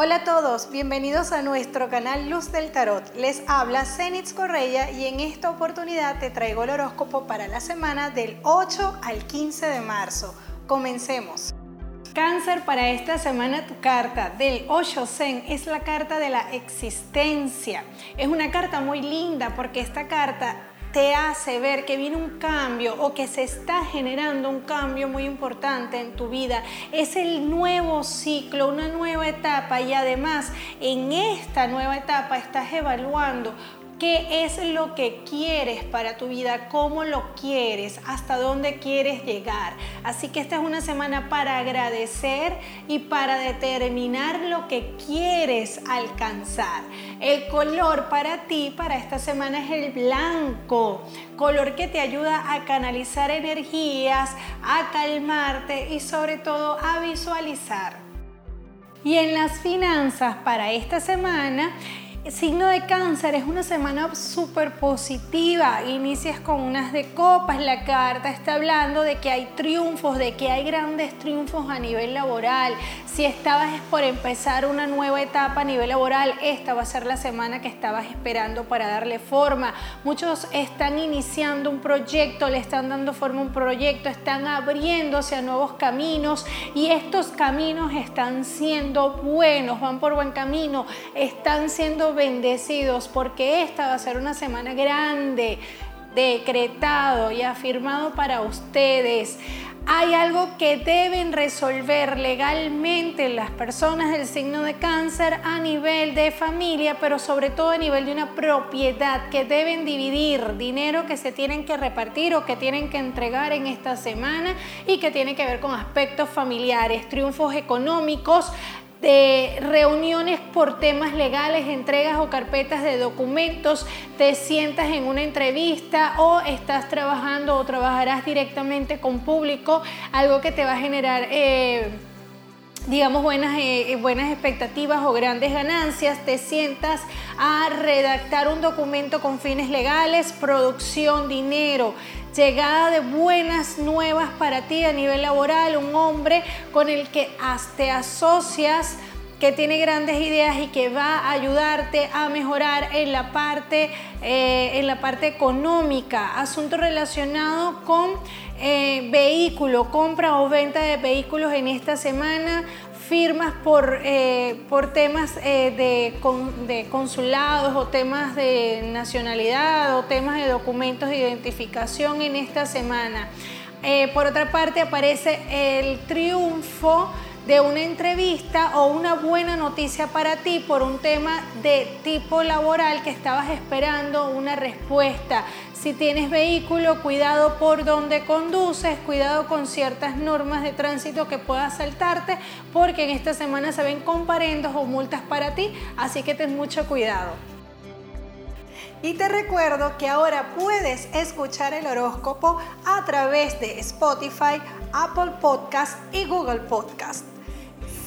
Hola a todos, bienvenidos a nuestro canal Luz del Tarot. Les habla Zenitz Correia y en esta oportunidad te traigo el horóscopo para la semana del 8 al 15 de marzo. Comencemos. Cáncer, para esta semana tu carta del 8 Zen es la carta de la existencia. Es una carta muy linda porque esta carta te hace ver que viene un cambio o que se está generando un cambio muy importante en tu vida. Es el nuevo ciclo, una nueva etapa y además en esta nueva etapa estás evaluando ¿Qué es lo que quieres para tu vida? ¿Cómo lo quieres? ¿Hasta dónde quieres llegar? Así que esta es una semana para agradecer y para determinar lo que quieres alcanzar. El color para ti, para esta semana, es el blanco. Color que te ayuda a canalizar energías, a calmarte y sobre todo a visualizar. Y en las finanzas para esta semana, signo de cáncer es una semana súper positiva. Inicias con unas de copas. La carta está hablando de que hay triunfos, de que hay grandes triunfos a nivel laboral. Si estabas por empezar una nueva etapa a nivel laboral, esta va a ser la semana que estabas esperando para darle forma. Muchos están iniciando un proyecto, le están dando forma a un proyecto, están abriéndose a nuevos caminos y estos caminos están siendo buenos, van por buen camino, están siendo bendecidos porque esta va a ser una semana grande, decretado y afirmado para ustedes. Hay algo que deben resolver legalmente las personas del signo de cáncer a nivel de familia, pero sobre todo a nivel de una propiedad que deben dividir, dinero que se tienen que repartir o que tienen que entregar en esta semana y que tiene que ver con aspectos familiares, triunfos económicos, de reuniones por temas legales, entregas o carpetas de documentos, te sientas en una entrevista o estás trabajando o trabajarás directamente con público, algo que te va a generar... Eh, digamos, buenas, eh, buenas expectativas o grandes ganancias, te sientas a redactar un documento con fines legales, producción, dinero, llegada de buenas nuevas para ti a nivel laboral, un hombre con el que te asocias que tiene grandes ideas y que va a ayudarte a mejorar en la parte, eh, en la parte económica, asunto relacionado con eh, vehículo, compra o venta de vehículos en esta semana, firmas por, eh, por temas de, de, consulados o temas de nacionalidad o temas de documentos de identificación en esta semana. por otra parte aparece el triunfo de una entrevista o una buena noticia para ti por un tema de tipo laboral que estabas esperando una respuesta. Si tienes vehículo, cuidado por donde conduces, cuidado con ciertas normas de tránsito que puedas saltarte, porque en esta semana se ven comparendos o multas para ti, así que ten mucho cuidado. Y te recuerdo que ahora puedes escuchar el horóscopo a través de Spotify, Apple Podcast y Google Podcast.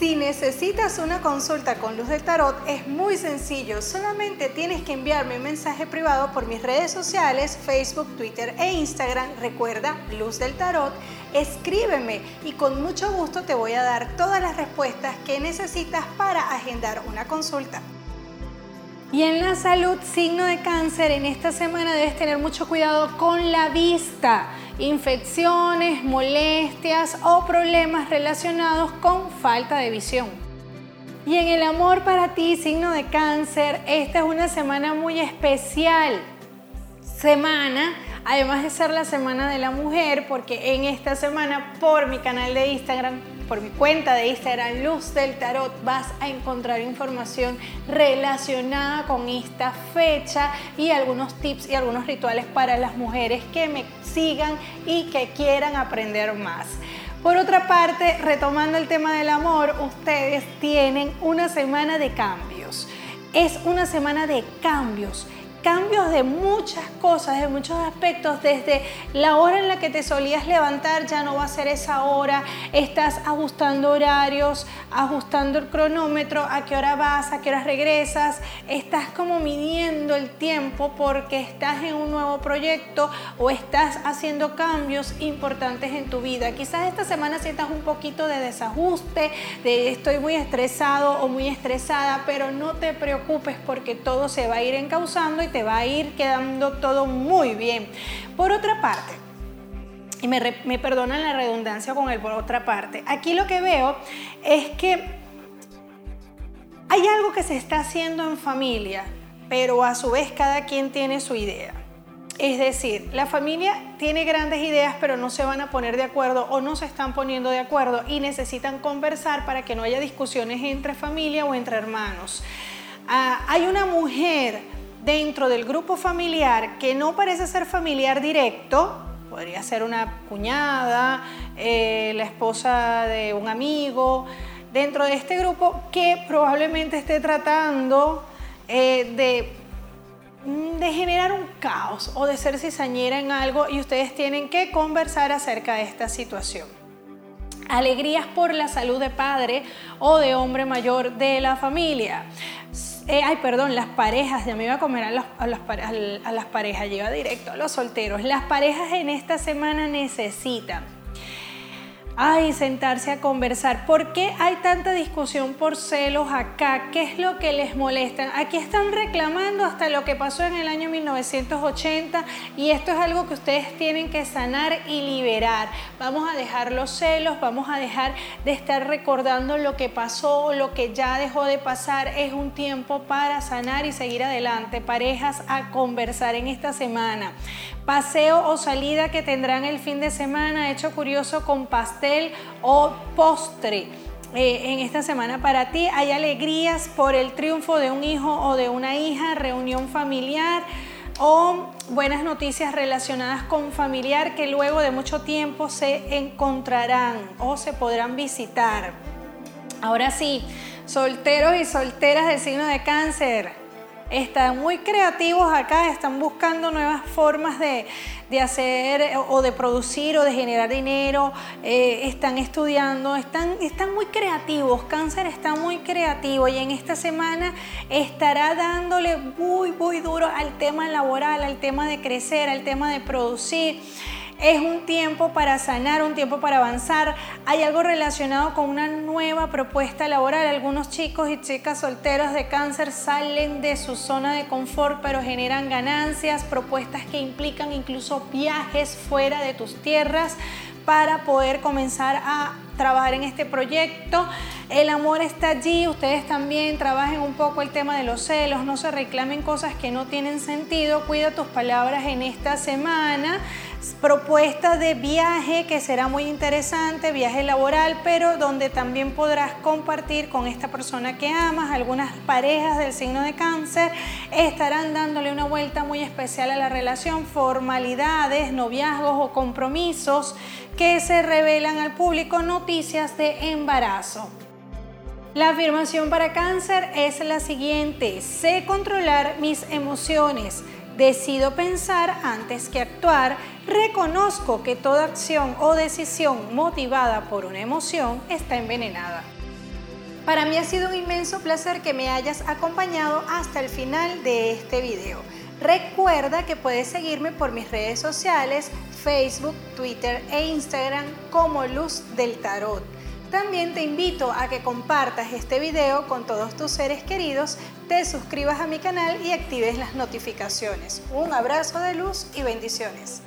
Si necesitas una consulta con Luz del Tarot, es muy sencillo. Solamente tienes que enviarme un mensaje privado por mis redes sociales, Facebook, Twitter e Instagram. Recuerda, Luz del Tarot. Escríbeme y con mucho gusto te voy a dar todas las respuestas que necesitas para agendar una consulta. Y en la salud, signo de cáncer, en esta semana debes tener mucho cuidado con la vista infecciones, molestias o problemas relacionados con falta de visión. Y en el amor para ti, signo de cáncer, esta es una semana muy especial. Semana, además de ser la semana de la mujer, porque en esta semana por mi canal de Instagram por mi cuenta de Instagram Luz del Tarot vas a encontrar información relacionada con esta fecha y algunos tips y algunos rituales para las mujeres que me sigan y que quieran aprender más. Por otra parte, retomando el tema del amor, ustedes tienen una semana de cambios. Es una semana de cambios cambios de muchas cosas, de muchos aspectos, desde la hora en la que te solías levantar ya no va a ser esa hora, estás ajustando horarios, ajustando el cronómetro, a qué hora vas, a qué hora regresas, estás como midiendo el tiempo porque estás en un nuevo proyecto o estás haciendo cambios importantes en tu vida. Quizás esta semana sientas un poquito de desajuste, de estoy muy estresado o muy estresada, pero no te preocupes porque todo se va a ir encauzando y te va a ir quedando todo muy bien. Por otra parte, y me, perdonan la redundancia con el por otra parte, aquí lo que veo es que hay algo que se está haciendo en familia, pero a su vez cada quien tiene su idea. Es decir, la familia tiene grandes ideas, pero no se van a poner de acuerdo o no se están poniendo de acuerdo y necesitan conversar para que no haya discusiones entre familia o entre hermanos. Ah, hay una mujer dentro del grupo familiar que no parece ser familiar directo, podría ser una cuñada, eh, la esposa de un amigo, dentro de este grupo que probablemente esté tratando eh, de, mm, de generar un caos o de ser cizañera en algo y ustedes tienen que conversar acerca de esta situación. Alegrías por la salud de padre o de hombre mayor de la familia. Eh, ay, perdón, las parejas, ya me iba a comer a, las, a las parejas, lleva directo a los solteros. Las parejas en esta semana necesitan Ay, sentarse a conversar. ¿Por qué hay tanta discusión por celos acá? ¿Qué es lo que les molesta? Aquí están reclamando hasta lo que pasó en el año 1980 y esto es algo que ustedes tienen que sanar y liberar. Vamos a dejar los celos, vamos a dejar de estar recordando lo que pasó, lo que ya dejó de pasar. Es un tiempo para sanar y seguir adelante. Parejas a conversar en esta semana paseo o salida que tendrán el fin de semana, hecho curioso con pastel o postre. Eh, en esta semana para ti hay alegrías por el triunfo de un hijo o de una hija, reunión familiar o buenas noticias relacionadas con familiar que luego de mucho tiempo se encontrarán o se podrán visitar. Ahora sí, solteros y solteras del signo de cáncer, están muy creativos acá, están buscando nuevas formas de, hacer o de producir o de generar dinero, eh, están estudiando, están, están muy creativos, cáncer está muy creativo y en esta semana estará dándole muy, muy duro al tema laboral, al tema de crecer, al tema de producir. Es un tiempo para sanar, un tiempo para avanzar. Hay algo relacionado con una nueva propuesta laboral. Algunos chicos y chicas solteros de cáncer salen de su zona de confort, pero generan ganancias, propuestas que implican incluso viajes fuera de tus tierras para poder comenzar a trabajar en este proyecto. El amor está allí, ustedes también trabajen un poco el tema de los celos, no se reclamen cosas que no tienen sentido, cuida tus palabras en esta semana propuesta de viaje que será muy interesante, viaje laboral, pero donde también podrás compartir con esta persona que amas. Algunas parejas del signo de cáncer estarán dándole una vuelta muy especial a la relación, formalidades, noviazgos o compromisos que se revelan al público, noticias de embarazo. La afirmación para cáncer es la siguiente, sé controlar mis emociones Decido pensar antes que actuar. Reconozco que toda acción o decisión motivada por una emoción está envenenada. Para mí ha sido un inmenso placer que me hayas acompañado hasta el final de este video. Recuerda que puedes seguirme por mis redes sociales, Facebook, Twitter e Instagram como Luz del Tarot. También te invito a que compartas este video con todos tus seres queridos, te suscribas a mi canal y actives las notificaciones. Un abrazo de luz y bendiciones.